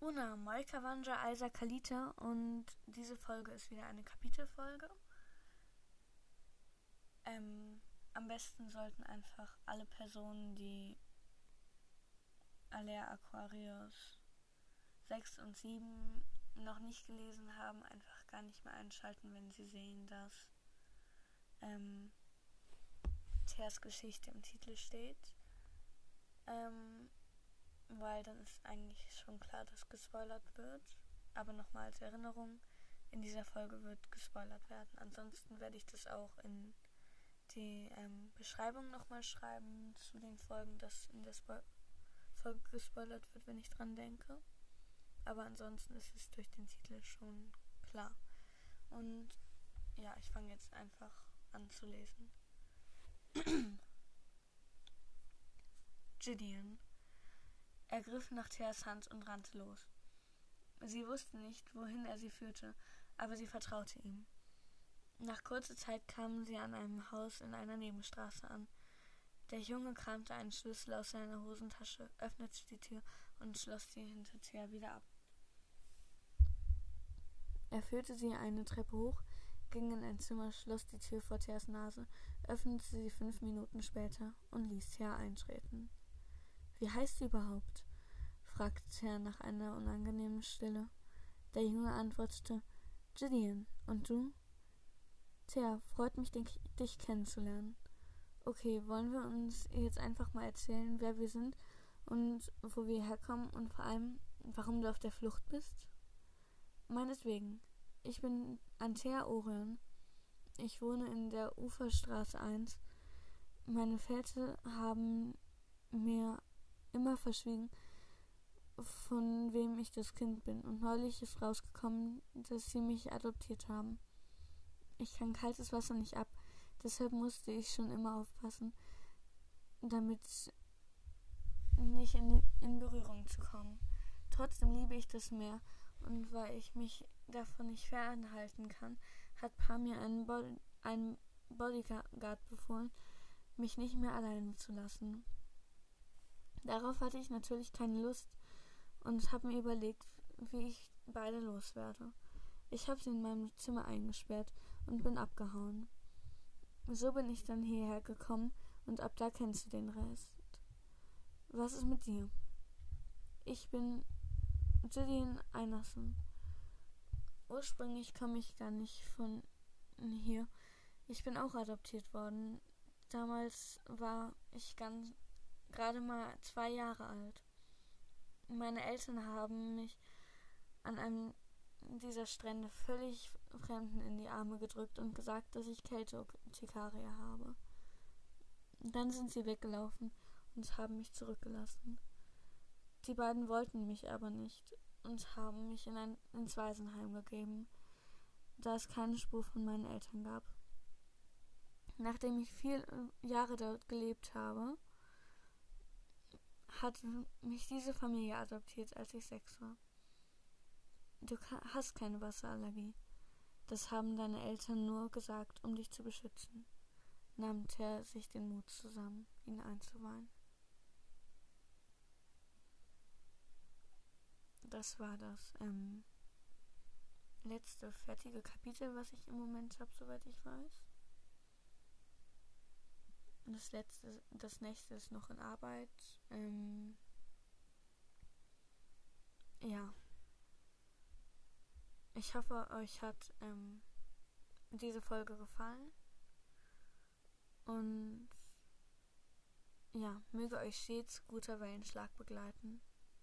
Una Moikawanja Aisa Kalita und diese Folge ist wieder eine Kapitelfolge. Ähm, am besten sollten einfach alle Personen, die Alea Aquarius 6 und 7 noch nicht gelesen haben, einfach gar nicht mehr einschalten, wenn sie sehen, dass ähm, Teers Geschichte im Titel steht. Ähm, weil dann ist eigentlich schon klar, dass gespoilert wird. Aber nochmal als Erinnerung, in dieser Folge wird gespoilert werden. Ansonsten werde ich das auch in die ähm, Beschreibung nochmal schreiben zu den Folgen, dass in der Spo Folge gespoilert wird, wenn ich dran denke. Aber ansonsten ist es durch den Titel schon klar. Und ja, ich fange jetzt einfach an zu lesen. Gideon. Er griff nach Theas Hand und rannte los. Sie wusste nicht, wohin er sie führte, aber sie vertraute ihm. Nach kurzer Zeit kamen sie an einem Haus in einer Nebenstraße an. Der Junge kramte einen Schlüssel aus seiner Hosentasche, öffnete die Tür und schloss sie hinter Thea wieder ab. Er führte sie eine Treppe hoch, ging in ein Zimmer, schloss die Tür vor Theas Nase, öffnete sie fünf Minuten später und ließ Thea eintreten. Wie heißt du überhaupt? fragte Thea nach einer unangenehmen Stille. Der Junge antwortete, Gideon. Und du? Thea, freut mich, dich kennenzulernen. Okay, wollen wir uns jetzt einfach mal erzählen, wer wir sind und wo wir herkommen und vor allem, warum du auf der Flucht bist? Meineswegen. Ich bin Antea Orion. Ich wohne in der Uferstraße 1. Meine Väter haben mir immer verschwiegen, von wem ich das Kind bin, und neulich ist rausgekommen, dass sie mich adoptiert haben. Ich kann kaltes Wasser nicht ab, deshalb musste ich schon immer aufpassen, damit nicht in, in Berührung zu kommen. Trotzdem liebe ich das Meer, und weil ich mich davon nicht fernhalten kann, hat Pa mir einen, Bo einen Bodyguard befohlen, mich nicht mehr alleine zu lassen. Darauf hatte ich natürlich keine Lust und habe mir überlegt, wie ich beide loswerde. Ich habe sie in meinem Zimmer eingesperrt und bin abgehauen. So bin ich dann hierher gekommen und ab da kennst du den Rest. Was ist mit dir? Ich bin Gillian Einerson. Ursprünglich komme ich gar nicht von hier. Ich bin auch adoptiert worden. Damals war ich ganz gerade mal zwei Jahre alt. Meine Eltern haben mich an einem dieser Strände völlig Fremden in die Arme gedrückt und gesagt, dass ich Keltotikaria habe. Dann sind sie weggelaufen und haben mich zurückgelassen. Die beiden wollten mich aber nicht und haben mich in ein ins Waisenheim gegeben, da es keine Spur von meinen Eltern gab. Nachdem ich vier Jahre dort gelebt habe, hat mich diese Familie adoptiert, als ich sechs war. Du hast keine Wasserallergie. Das haben deine Eltern nur gesagt, um dich zu beschützen, nahm Ter sich den Mut zusammen, ihn einzuweihen. Das war das ähm, letzte fertige Kapitel, was ich im Moment habe, soweit ich weiß. Das letzte, das nächste ist noch in Arbeit. Ähm, ja. Ich hoffe, euch hat ähm, diese Folge gefallen. Und ja, möge euch stets guter Wellenschlag begleiten.